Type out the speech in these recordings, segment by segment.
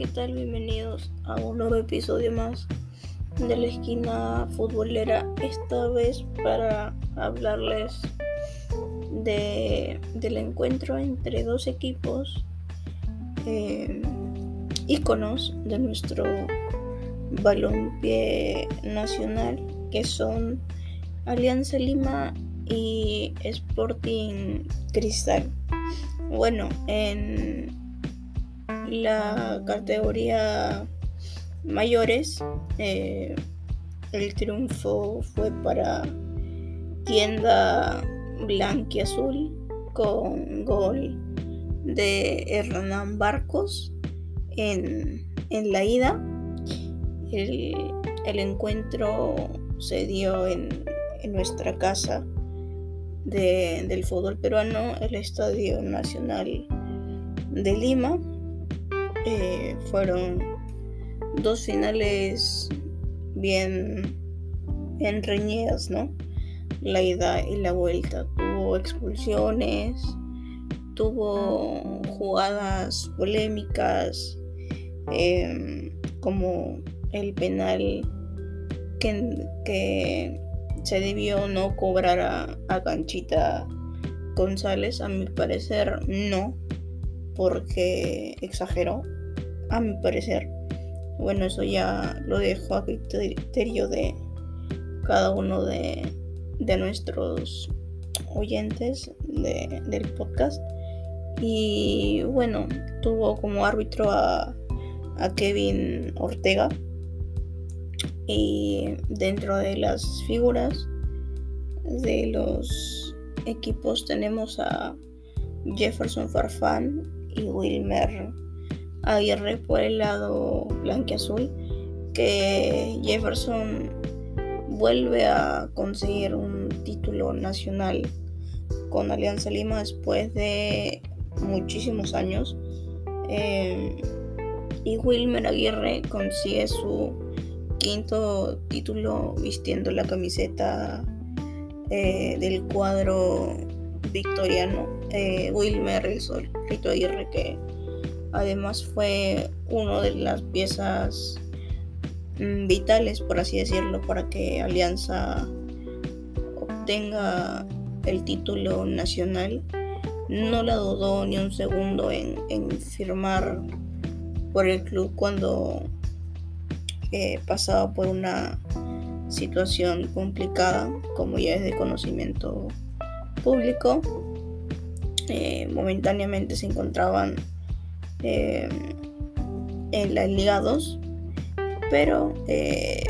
¿qué tal? Bienvenidos a un nuevo episodio más de la esquina futbolera. Esta vez para hablarles de, del encuentro entre dos equipos eh, íconos de nuestro balompié nacional, que son Alianza Lima y Sporting Cristal. Bueno, en la categoría mayores, eh, el triunfo fue para Tienda Blanquiazul con gol de Hernán Barcos en, la ida. El, encuentro se dio en, nuestra casa del fútbol peruano, el Estadio Nacional de Lima. Eh, fueron dos finales bien, bien reñidas, ¿no? La ida y la vuelta. Tuvo expulsiones, tuvo jugadas polémicas, em, como el penal que, se debió no cobrar a, a Canchita González. A mi parecer, no porque exageró, a mi parecer. Bueno, eso ya lo dejo a criterio de cada uno de, nuestros oyentes del podcast. Y bueno, tuvo como árbitro a, a Kevin Ortega. Y dentro de las figuras de los equipos tenemos a Jefferson Farfán y Wilmer Aguirre por el lado blanqueazul que Jefferson vuelve a conseguir un título nacional con Alianza Lima después de muchísimos años. Em, y Wilmer Aguirre consigue su quinto título vistiendo la camiseta eh, del cuadro victoriano eh, Wilmer el Rito Aguirre que además fue una de las piezas mm, vitales por así decirlo para que Alianza obtenga el título nacional no la dudó ni un segundo en, firmar por el club cuando eh, pasaba por una situación complicada como ya es de conocimiento público. Eh, momentáneamente se encontraban eh, en la Liga 2, pero eh,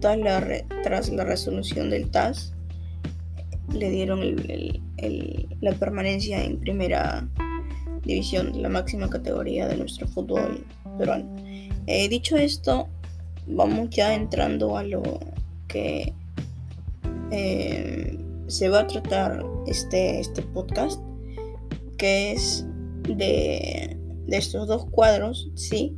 tras, la resolución del TAS le dieron la permanencia en primera división, la máxima categoría de nuestro fútbol peruano. dicho esto, vamos ya entrando a lo que se va a tratar este, este podcast, que es de, de estos dos cuadros, sí,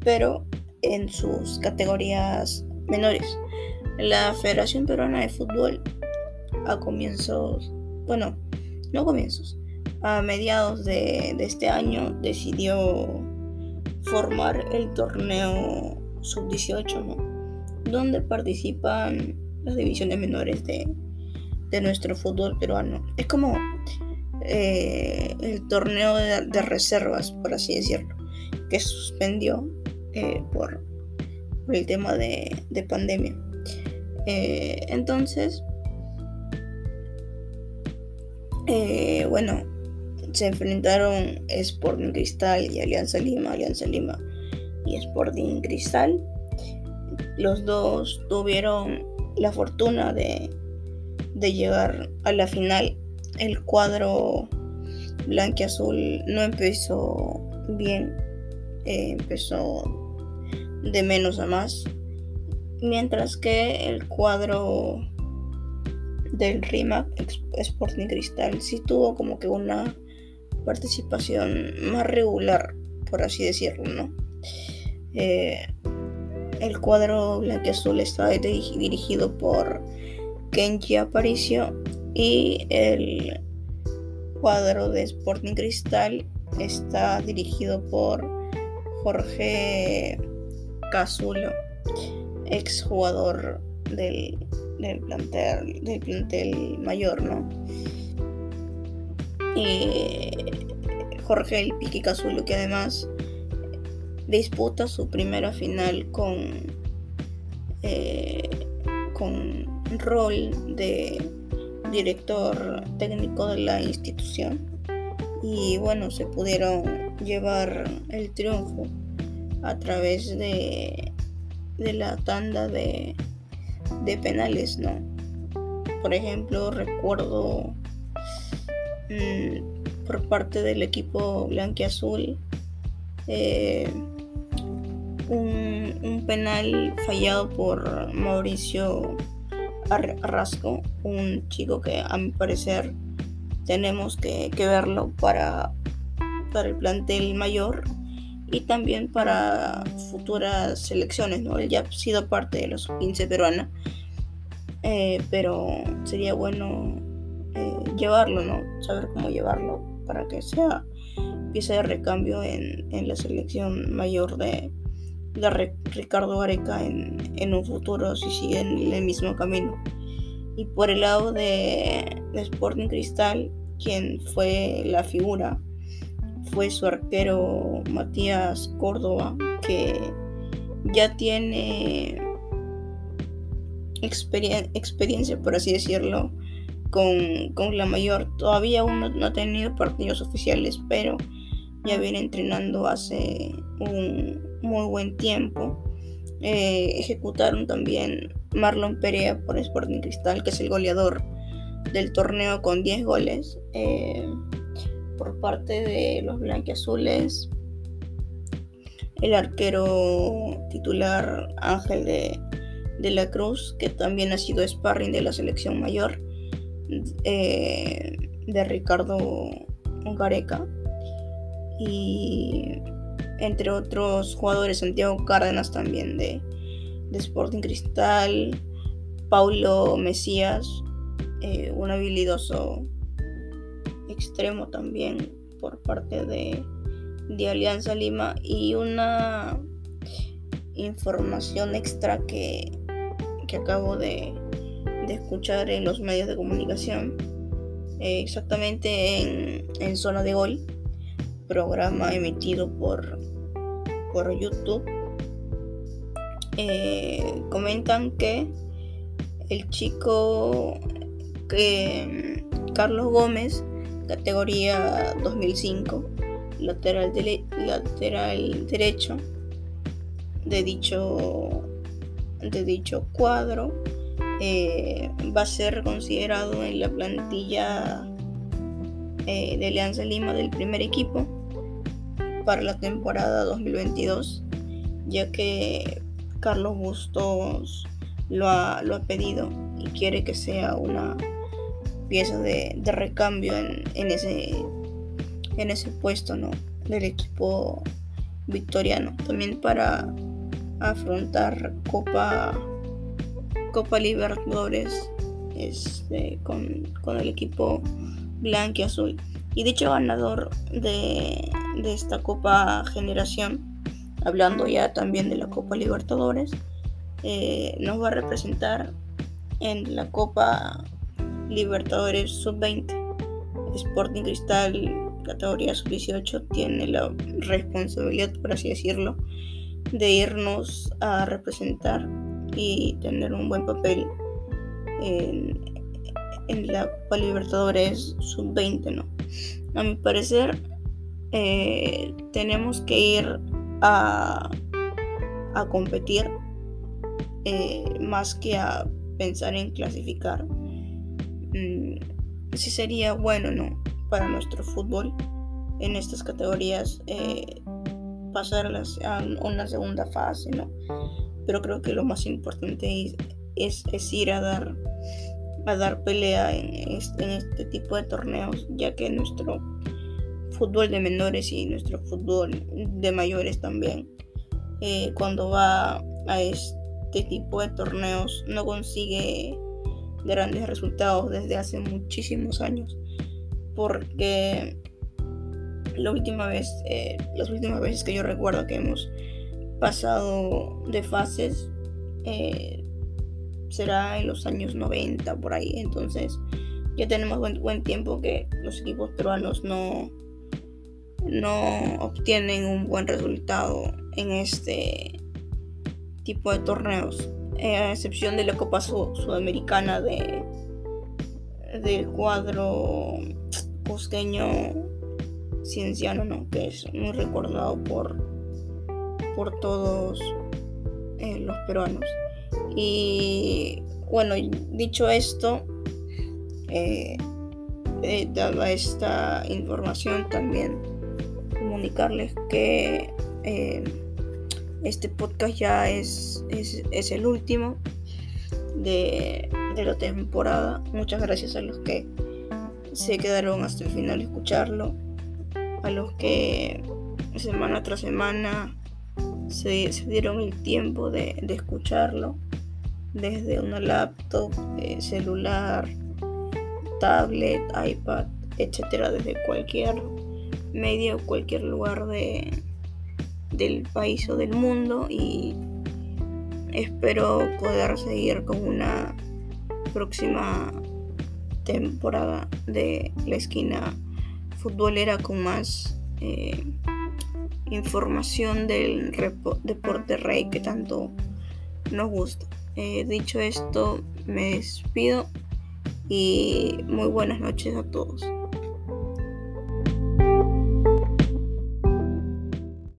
pero en sus categorías menores. La Federación Peruana de Fútbol a comienzos, bueno, no comienzos, a mediados de, de este año decidió formar el torneo sub-18, ¿no? donde participan las divisiones menores de, de nuestro fútbol peruano. Es como eh, el torneo de, reservas, por así decirlo, que suspendió eh, por, el tema de, pandemia. Eh, entonces, bueno, se enfrentaron Sporting Cristal y Alianza Lima, Alianza Lima y Sporting Cristal. Los dos tuvieron la fortuna de de llegar a la final. El cuadro blanquiazul no empezó bien, eh, empezó de menos a más, mientras que el cuadro del RIMAC Sporting Cristal sí tuvo como que una participación más regular, por así decirlo, ¿no? Eh, el cuadro blanquiazul está dirigido por Kenji Aparicio y el cuadro de Sporting Cristal está dirigido por Jorge Casulo, exjugador del, del, plantel, del plantel mayor, ¿no? Y Jorge el Piqui Casulo, que además disputa su primera final con, eh, con rol de director técnico de la institución y bueno se pudieron llevar el triunfo a través de, de la tanda de, de penales no por ejemplo recuerdo mm, por parte del equipo blanquiazul eh, un, penal fallado por Mauricio Arrasco, un chico que a mi parecer tenemos que, verlo para, para el plantel mayor y también para futuras selecciones, ¿no? Él ya ha sido parte de los 15 peruanos, eh, pero sería bueno eh, llevarlo, ¿no? Saber cómo llevarlo para que sea pieza de recambio en, en la selección mayor de, de Ricardo Areca en, un futuro si sigue en el mismo camino. Y por el lado de, Sporting Cristal, quien fue la figura, fue su arquero Matías Córdoba, que ya tiene experiencia, por así decirlo, con, la mayor. Todavía aún no ha tenido partidos oficiales, pero ya viene entrenando hace un, muy buen tiempo. Eh, ejecutaron también Marlon Perea por Sporting Cristal, que es el goleador del torneo con 10 goles. Eh, por parte de los blanquiazules, el arquero titular Ángel de, la Cruz, que también ha sido sparring de la selección mayor, eh, de Ricardo Gareca. Y entre otros jugadores, Santiago Cárdenas también de, Sporting Cristal, Paulo Mesías, eh, un habilidoso extremo también por parte de, Alianza Lima. Y una información extra que, acabo de, escuchar en los medios de comunicación, eh, exactamente en, en Zona de Gol, programa emitido por por YouTube eh, comentan que el chico que Carlos Gómez, categoría 2005, lateral, lateral derecho de dicho, de dicho cuadro, eh, va a ser considerado en la plantilla eh, de Alianza Lima del primer equipo para la temporada 2022, ya que Carlos Bustos lo ha, pedido y quiere que sea una pieza de, recambio en, ese, en ese puesto ¿no? del equipo victoriano. También para afrontar Copa, Copa Libertadores este, con, con el equipo blanco y azul. Y dicho ganador de, esta Copa Generación, hablando ya también de la Copa Libertadores, eh, nos va a representar en la Copa Libertadores Sub-20. Sporting Cristal, categoría Sub-18, tiene la responsabilidad, por así decirlo, de irnos a representar y tener un buen papel en, en la Copa Libertadores Sub-20, ¿no? A mi parecer, eh, tenemos que ir a, a competir eh, más que a pensar en clasificar. Mm, sí sería bueno, ¿no? Para nuestro fútbol en estas categorías eh, pasarlas a una segunda fase, ¿no? Pero creo que lo más importante es, es ir a dar a dar pelea en este, este, tipo de torneos, ya que nuestro fútbol de menores y nuestro fútbol de mayores también, eh, cuando va a este tipo de torneos, no consigue grandes resultados desde hace muchísimos años, porque la última vez, eh, las últimas veces que yo recuerdo que hemos pasado de fases eh, será en los años 90 por ahí. Entonces ya tenemos buen, tiempo que los equipos peruanos no, no obtienen un buen resultado en este tipo de torneos. Eh, a excepción de la Copa Sudamericana de, del cuadro cusqueño cienciano, ¿no? que es muy recordado por, por todos eh, los peruanos. Y bueno, dicho esto, eh, dada esta información también comunicarles que este podcast ya es, es, el último de, la temporada. Muchas gracias a los que se quedaron hasta el final a escucharlo. A los que semana tras semana se, dieron el tiempo de, escucharlo. Desde una laptop, eh, celular, tablet, iPad, etcétera, desde cualquier medio, cualquier lugar de, del país o del mundo y espero poder seguir con una próxima temporada de la esquina futbolera con más eh, información del deporte rey que tanto nos gusta. Eh, dicho esto, me despido y muy buenas noches a todos.